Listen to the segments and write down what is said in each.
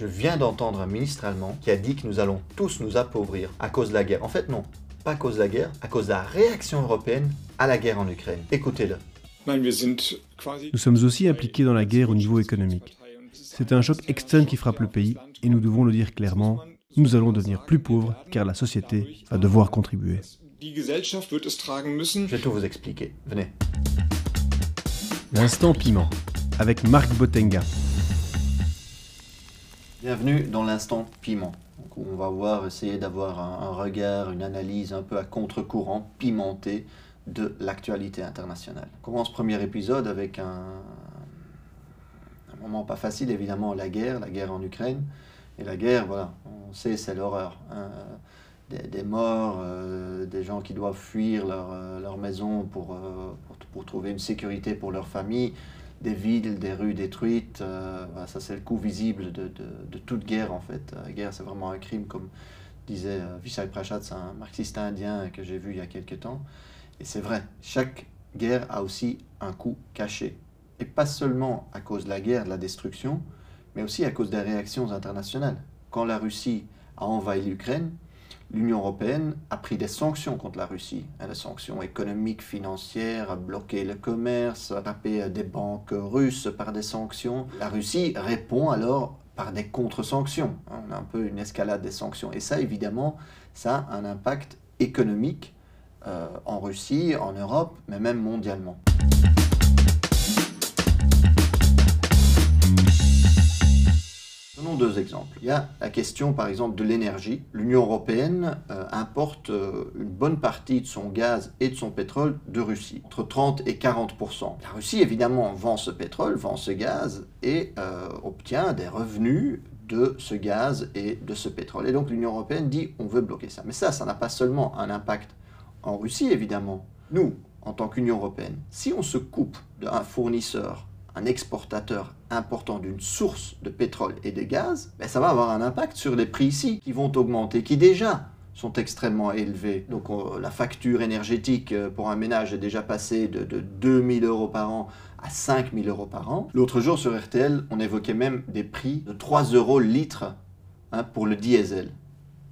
Je viens d'entendre un ministre allemand qui a dit que nous allons tous nous appauvrir à cause de la guerre. En fait, non, pas à cause de la guerre, à cause de la réaction européenne à la guerre en Ukraine. Écoutez-le. Nous sommes aussi impliqués dans la guerre au niveau économique. C'est un choc extrême qui frappe le pays et nous devons le dire clairement, nous allons devenir plus pauvres car la société va devoir contribuer. Je vais tout vous expliquer. Venez. L'instant piment avec Marc Botenga. Bienvenue dans l'instant piment. on va voir, essayer d'avoir un, regard, une analyse un peu à contre-courant, pimenté de l'actualité internationale. On commence ce premier épisode avec un, moment pas facile, évidemment, la guerre, la guerre en Ukraine. Et la guerre, voilà, on sait, c'est l'horreur. Hein. Des, morts, euh, des gens qui doivent fuir leur, euh, maison euh, pour, trouver une sécurité pour leur famille des villes, des rues détruites. Euh, ça, c'est le coût visible de, de, toute guerre, en fait. La guerre, c'est vraiment un crime, comme disait euh, Vishal Prasad, c'est un marxiste indien que j'ai vu il y a quelques temps. Et c'est vrai, chaque guerre a aussi un coût caché. Et pas seulement à cause de la guerre, de la destruction, mais aussi à cause des réactions internationales. Quand la Russie a envahi l'Ukraine, l'Union européenne a pris des sanctions contre la Russie. Des sanctions économiques, financières, a bloqué le commerce, a tapé des banques russes par des sanctions. La Russie répond alors par des contre-sanctions. On a un peu une escalade des sanctions. Et ça, évidemment, ça a un impact économique euh, en Russie, en Europe, mais même mondialement. Deux exemples. Il y a la question, par exemple, de l'énergie. L'Union européenne euh, importe euh, une bonne partie de son gaz et de son pétrole de Russie, entre 30 et 40% La Russie, évidemment, vend ce pétrole, vend ce gaz et euh, obtient des revenus de ce gaz et de ce pétrole. Et donc l'Union européenne dit on veut bloquer ça. Mais ça, ça n'a pas seulement un impact en Russie, évidemment. Nous, en tant qu'Union européenne, si on se coupe d'un fournisseur un exportateur important d'une source de pétrole et de gaz, ben ça va avoir un impact sur les prix ici qui vont augmenter, qui déjà sont extrêmement élevés. Donc la facture énergétique euh, pour un ménage est déjà passée de, de 2000 euros par an à 5000 euros par an. L'autre jour sur RTL, on évoquait même des prix de 3 euros litre hein, pour le diesel.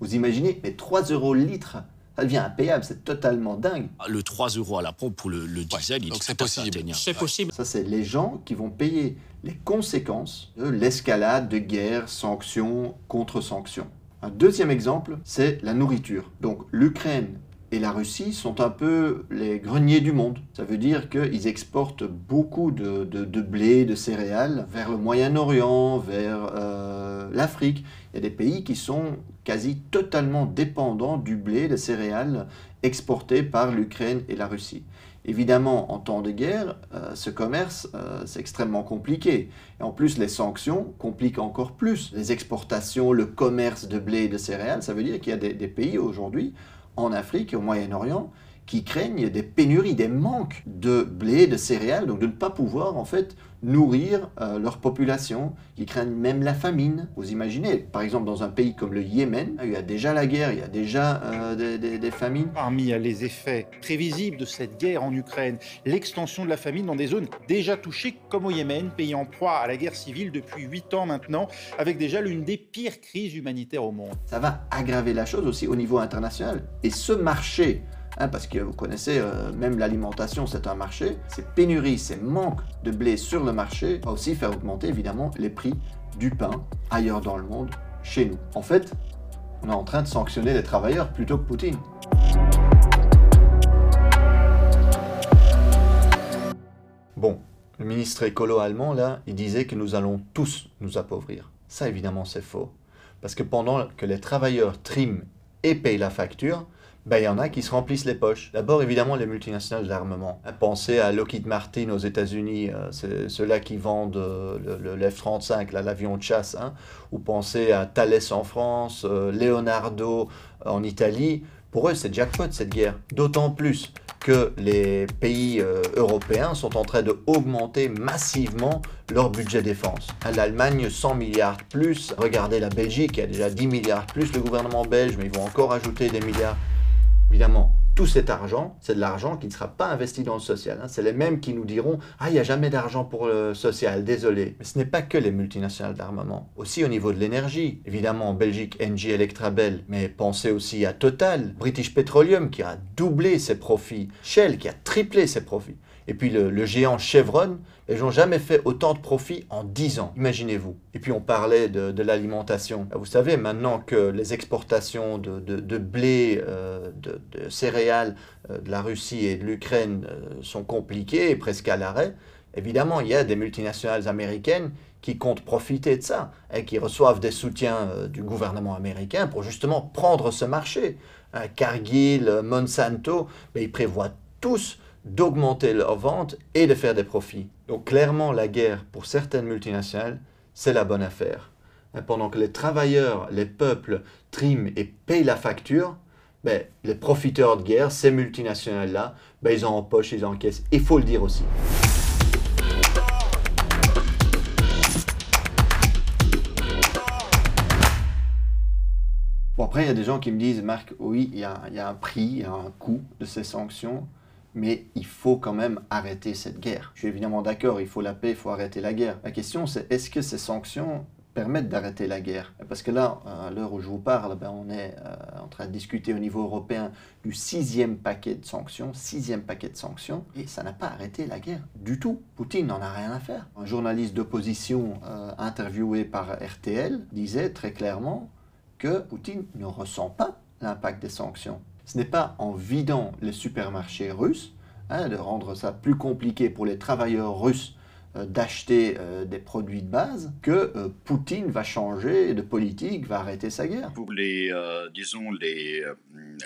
Vous imaginez, mais 3 euros litre ça devient impayable, c'est totalement dingue. Ah, le 3 euros à la pompe pour le, diesel, il possible. C'est possible. Ça, c'est les gens qui vont payer les conséquences de l'escalade de guerre, sanctions, contre-sanctions. Un deuxième exemple, c'est la nourriture. Donc l'Ukraine et la Russie sont un peu les greniers du monde. Ça veut dire qu'ils exportent beaucoup de, blé, de céréales vers le Moyen-Orient, vers euh, l'Afrique. Il y a des pays qui sont quasi totalement dépendants du blé, des céréales exportés par l'Ukraine et la Russie. Évidemment, en temps de guerre, euh, ce commerce, euh, c'est extrêmement compliqué. Et en plus, les sanctions compliquent encore plus les exportations, le commerce de blé et de céréales. Ça veut dire qu'il y a des pays aujourd'hui en Afrique et au Moyen-Orient qui craignent des pénuries, des manques de blé, de céréales, donc de ne pas pouvoir en fait nourrir euh, leur population, qui craignent même la famine. Vous imaginez, par exemple dans un pays comme le Yémen, il y a déjà la guerre, il y a déjà euh, des, famines. Parmi les effets prévisibles de cette guerre en Ukraine, l'extension de la famine dans des zones déjà touchées comme au Yémen, pays en proie à la guerre civile depuis 8 ans maintenant, avec déjà l'une des pires crises humanitaires au monde. Ça va aggraver la chose aussi au niveau international. Et ce marché Hein, parce que vous connaissez, euh, même l'alimentation, c'est un marché. Ces pénuries, ces manques de blé sur le marché va aussi faire augmenter évidemment les prix du pain ailleurs dans le monde, chez nous. En fait, on est en train de sanctionner les travailleurs plutôt que Poutine. Bon, le ministre écolo allemand, là, il disait que nous allons tous nous appauvrir. Ça, évidemment, c'est faux. Parce que pendant que les travailleurs triment et payent la facture, ben, il y en a qui se remplissent les poches. D'abord, évidemment, les multinationales d'armement. Pensez à Lockheed Martin aux États-Unis, euh, c'est ceux-là qui vendent euh, le, F-35, l'avion de chasse, hein. ou pensez à Thales en France, euh, Leonardo en Italie. Pour eux, c'est jackpot cette guerre. D'autant plus que les pays européens sont en train de augmenter massivement leur budget défense. L'Allemagne, 100 milliards plus. Regardez la Belgique, qui a déjà 10 milliards plus, le gouvernement belge, mais ils vont encore ajouter des milliards. Évidemment, tout cet argent, c'est de l'argent qui ne sera pas investi dans le social. Hein. C'est les mêmes qui nous diront Ah, il n'y a jamais d'argent pour le social, désolé. Mais ce n'est pas que les multinationales d'armement, aussi au niveau de l'énergie. Évidemment, en Belgique, Engie Electrabel, mais pensez aussi à Total, British Petroleum qui a doublé ses profits, Shell qui a triplé ses profits. Et puis le, géant Chevron, ils n'ont jamais fait autant de profits en 10 ans, imaginez-vous. Et puis on parlait de, l'alimentation. Vous savez, maintenant que les exportations de, blé, euh, de, céréales euh, de la Russie et de l'Ukraine euh, sont compliquées presque à l'arrêt, évidemment, il y a des multinationales américaines qui comptent profiter de ça et qui reçoivent des soutiens du gouvernement américain pour justement prendre ce marché. Cargill, Monsanto, mais ils prévoient tous d'augmenter leurs ventes et de faire des profits. Donc clairement, la guerre, pour certaines multinationales, c'est la bonne affaire. Pendant que les travailleurs, les peuples triment et payent la facture, ben, les profiteurs de guerre, ces multinationales-là, ben, ils en empochent, ils encaissent. Il faut le dire aussi. Bon, après, il y a des gens qui me disent, Marc, oui, il y a un prix, il y a un coût de ces sanctions mais il faut quand même arrêter cette guerre. Je suis évidemment d'accord, il faut la paix, il faut arrêter la guerre. La question c'est est-ce que ces sanctions permettent d'arrêter la guerre? Parce que là, à l'heure où je vous parle, ben, on est euh, en train de discuter au niveau européen du sixième paquet de sanctions, sixième paquet de sanctions, et ça n'a pas arrêté la guerre du tout. Poutine n'en a rien à faire. Un journaliste d'opposition euh, interviewé par RTL disait très clairement que Poutine ne ressent pas l'impact des sanctions ce n'est pas en vidant les supermarchés russes, hein, de rendre ça plus compliqué pour les travailleurs russes euh, d'acheter euh, des produits de base, que euh, Poutine va changer de politique, va arrêter sa guerre. Pour les, disons, les,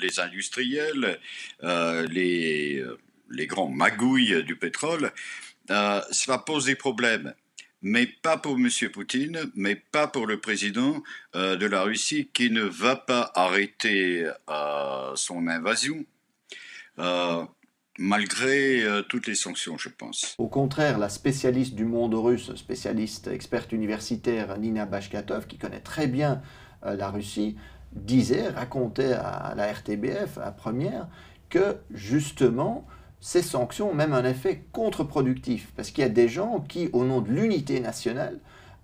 les industriels, les, les grands magouilles du pétrole, ça va poser problème mais pas pour M. Poutine, mais pas pour le président euh, de la Russie qui ne va pas arrêter euh, son invasion. Euh, malgré toutes les sanctions, je pense. Au contraire, la spécialiste du monde russe, spécialiste experte universitaire Nina Bashkatov, qui connaît très bien la Russie, disait, racontait à la RTBF, à première, que justement, ces sanctions ont même un effet contre-productif, parce qu'il y a des gens qui, au nom de l'unité nationale,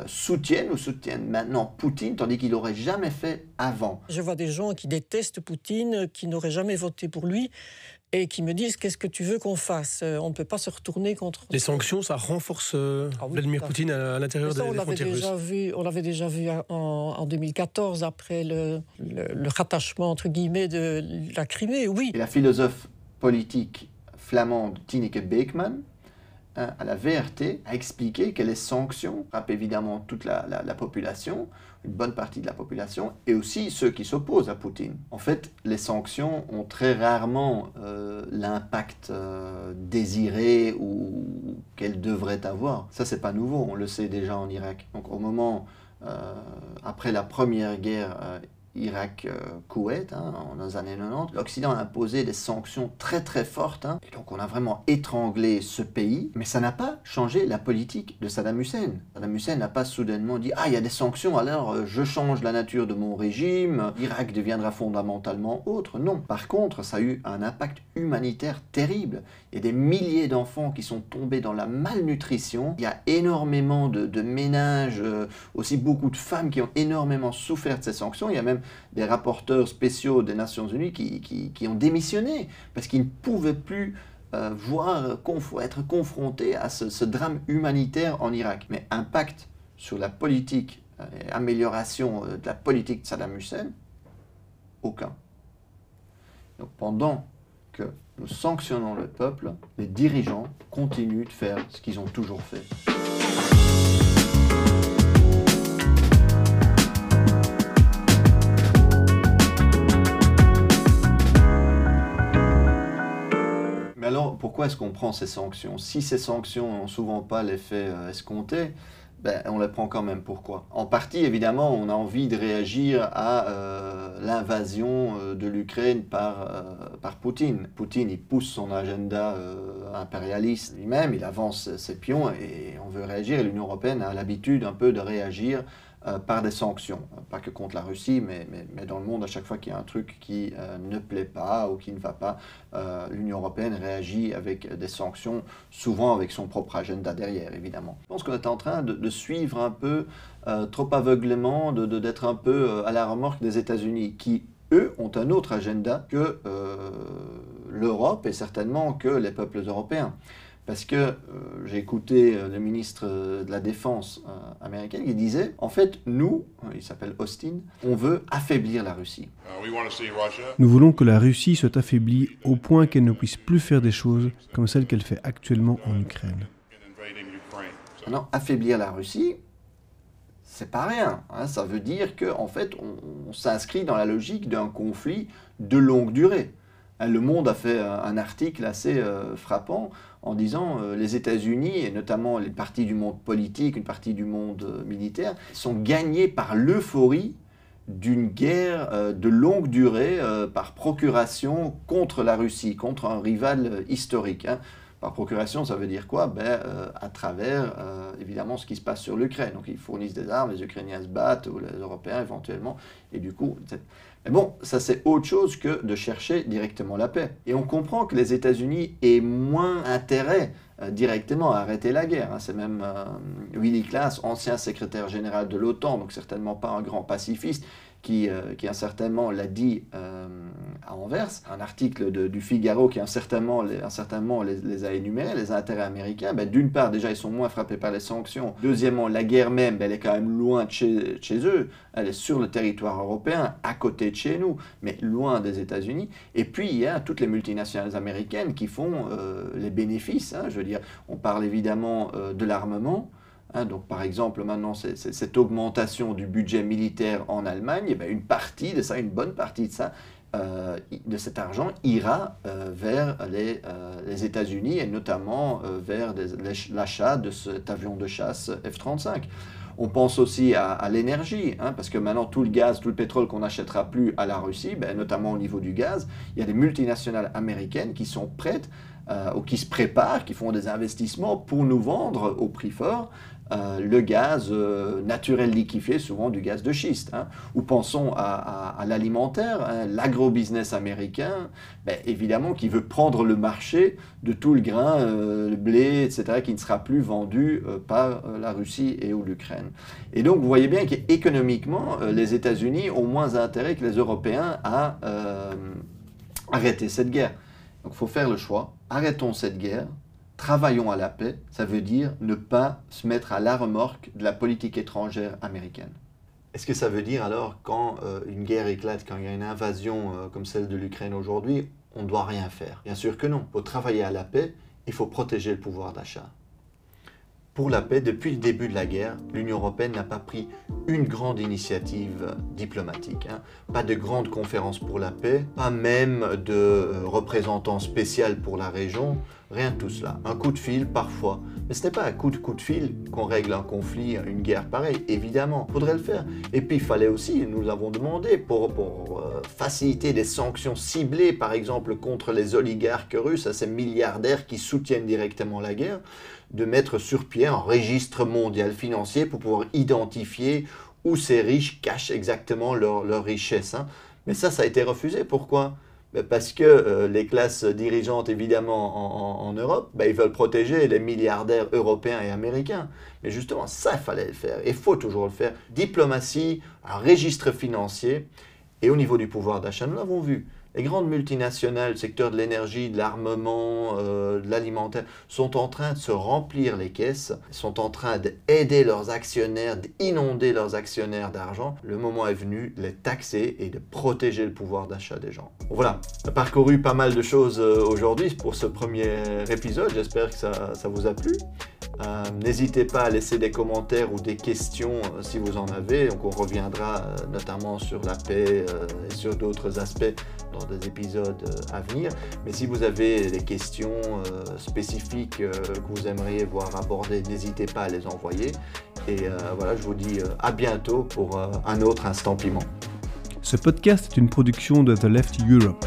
euh, soutiennent ou soutiennent maintenant Poutine, tandis qu'il n'aurait jamais fait avant. Je vois des gens qui détestent Poutine, qui n'auraient jamais voté pour lui, et qui me disent qu'est-ce que tu veux qu'on fasse? On ne peut pas se retourner contre. Les sanctions, ça renforce euh, ah Vladimir Poutine à, l'intérieur des, on frontières déjà Vu, on l'avait déjà vu en, 2014, après le, le, rattachement entre guillemets de la Crimée, oui. Et la philosophe politique flamande Tineke Beekman, hein, à la VRT, a expliqué que les sanctions frappent évidemment toute la, population, une bonne partie de la population, et aussi ceux qui s'opposent à Poutine. En fait, les sanctions ont très rarement euh, l'impact euh, désiré ou qu'elles devraient avoir. Ça, c'est pas nouveau, on le sait déjà en Irak. Donc au moment, euh, après la première guerre Irak-Koweït, euh, hein, dans les années 90, l'Occident a imposé des sanctions très très fortes. Hein. et donc on a vraiment étranglé ce pays, mais ça n'a pas changé la politique de Saddam Hussein. Saddam Hussein n'a pas soudainement dit Ah, il y a des sanctions, alors euh, je change la nature de mon régime, l'Irak deviendra fondamentalement autre. Non. Par contre, ça a eu un impact humanitaire terrible. Il y a des milliers d'enfants qui sont tombés dans la malnutrition. Il y a énormément de, ménages, euh, aussi beaucoup de femmes qui ont énormément souffert de ces sanctions. Il y a même des rapporteurs spéciaux des Nations Unies qui, ont démissionné parce qu'ils ne pouvaient plus euh, voir, être confrontés à ce, drame humanitaire en Irak. Mais impact sur la politique, euh, amélioration euh, de la politique de Saddam Hussein, aucun. Donc pendant que nous sanctionnons le peuple, les dirigeants continuent de faire ce qu'ils ont toujours fait. Alors, pourquoi est-ce qu'on prend ces sanctions? Si ces sanctions n'ont souvent pas l'effet euh, escompté, ben, on les prend quand même. Pourquoi? En partie, évidemment, on a envie de réagir à euh, l'invasion euh, de l'Ukraine par, par Poutine. Poutine, il pousse son agenda impérialiste lui-même, il avance ses pions et on veut réagir. L'Union européenne a l'habitude un peu de réagir euh, par des sanctions. Pas que contre la Russie, mais, mais, dans le monde, à chaque fois qu'il y a un truc qui euh, ne plaît pas ou qui ne va pas, euh, l'Union européenne réagit avec des sanctions, souvent avec son propre agenda derrière, évidemment. Je pense qu'on est en train de, suivre un peu, trop aveuglément, d'être de, un peu à la remorque des États-Unis, qui, eux, ont un autre agenda que l'Europe et certainement que les peuples européens. Parce que euh, j'ai écouté euh, le ministre de la Défense euh, américain qui disait, en fait, nous, il s'appelle Austin, on veut affaiblir la Russie. Nous voulons que la Russie soit affaiblie au point qu'elle ne puisse plus faire des choses comme celles qu'elle fait actuellement en Ukraine. Non, affaiblir la Russie, c'est pas rien. Hein. Ça veut dire qu'en en fait, on s'inscrit dans la logique d'un conflit de longue durée. Hein, le Monde a fait un article assez euh, frappant en disant euh, les États-Unis, et notamment les parties du monde politique, une partie du monde euh, militaire, sont gagnés par l'euphorie d'une guerre de longue durée par procuration contre la Russie, contre un rival historique. Hein. Par procuration, ça veut dire quoi? Ben, À travers, évidemment, ce qui se passe sur l'Ukraine. Donc ils fournissent des armes, les Ukrainiens se battent, ou les Européens éventuellement, et du coup... Mais bon, ça c'est autre chose que de chercher directement la paix. Et on comprend que les États-Unis aient moins intérêt euh, directement à arrêter la guerre. Hein. C'est même euh, Willy Klaas, ancien secrétaire général de l'OTAN, donc certainement pas un grand pacifiste, qui, euh, incertainement l'a dit euh, à Anvers, un article du Figaro qui incertainement, les, a énumérés, les intérêts américains, ben, d'une part déjà ils sont moins frappés par les sanctions, deuxièmement la guerre même, elle est quand même loin de chez, chez, eux, elle est sur le territoire européen, à côté de chez nous, mais loin des États-Unis, et puis il y a toutes les multinationales américaines qui font euh, les bénéfices, hein. je veux dire, on parle évidemment de l'armement, Hein, donc, par exemple, maintenant, cette augmentation du budget militaire en Allemagne, eh ben, une partie de ça, une bonne partie de ça, euh, de cet argent ira euh, vers les, euh, les États-Unis et notamment vers l'achat de cet avion de chasse F-35. On pense aussi à, l'énergie, hein, parce que maintenant tout le gaz, tout le pétrole qu'on n'achètera plus à la Russie, ben, notamment au niveau du gaz, il y a des multinationales américaines qui sont prêtes ou qui se préparent, qui font des investissements pour nous vendre au prix fort euh, le gaz euh, naturel liquéfié, souvent du gaz de schiste. Hein. Ou pensons à, l'alimentaire, hein, l'agro-business américain, ben, évidemment qui veut prendre le marché de tout le grain, euh, le blé, etc., qui ne sera plus vendu par la Russie et ou l'Ukraine. Et donc vous voyez bien qu'économiquement, les États-Unis ont moins intérêt que les Européens à arrêter cette guerre. Donc il faut faire le choix, arrêtons cette guerre, travaillons à la paix, ça veut dire ne pas se mettre à la remorque de la politique étrangère américaine. Est-ce que ça veut dire alors quand euh, une guerre éclate, quand il y a une invasion euh, comme celle de l'Ukraine aujourd'hui, on ne doit rien faire? Bien sûr que non. Pour travailler à la paix, il faut protéger le pouvoir d'achat. Pour la paix, depuis le début de la guerre, l'Union européenne n'a pas pris une grande initiative diplomatique. Hein. Pas de grande conférence pour la paix, pas même de euh, représentant spécial pour la région, rien de tout cela. Un coup de fil parfois. Mais ce n'est pas un coup de coup de fil qu'on règle un conflit, une guerre pareille, évidemment. Faudrait le faire. Et puis il fallait aussi, nous l'avons demandé, pour, pour euh, faciliter des sanctions ciblées, par exemple contre les oligarques russes, à ces milliardaires qui soutiennent directement la guerre, de mettre sur pied un registre mondial financier pour pouvoir identifier où ces riches cachent exactement leur, leur richesse. Hein. Mais ça, ça a été refusé. Pourquoi? Parce que euh, les classes dirigeantes, évidemment, en, Europe, ben, ils veulent protéger les milliardaires européens et américains. Mais justement, ça, fallait le faire. Et il faut toujours le faire. Diplomatie, un registre financier. Et au niveau du pouvoir d'achat, nous l'avons vu. Les grandes multinationales, le secteur de l'énergie, de l'armement, euh, de l'alimentaire, sont en train de se remplir les caisses, sont en train d'aider leurs actionnaires, d'inonder leurs actionnaires d'argent. Le moment est venu de les taxer et de protéger le pouvoir d'achat des gens. voilà, on a parcouru pas mal de choses euh, aujourd'hui pour ce premier épisode. J'espère que ça, ça vous a plu. Euh, n'hésitez pas à laisser des commentaires ou des questions euh, si vous en avez. On reviendra euh, notamment sur la paix et sur d'autres aspects dans des épisodes à venir. Mais si vous avez des questions spécifiques que vous aimeriez voir abordées, n'hésitez pas à les envoyer. Et voilà, je vous dis à bientôt pour un autre instant piment. Ce podcast est une production de The Left Europe.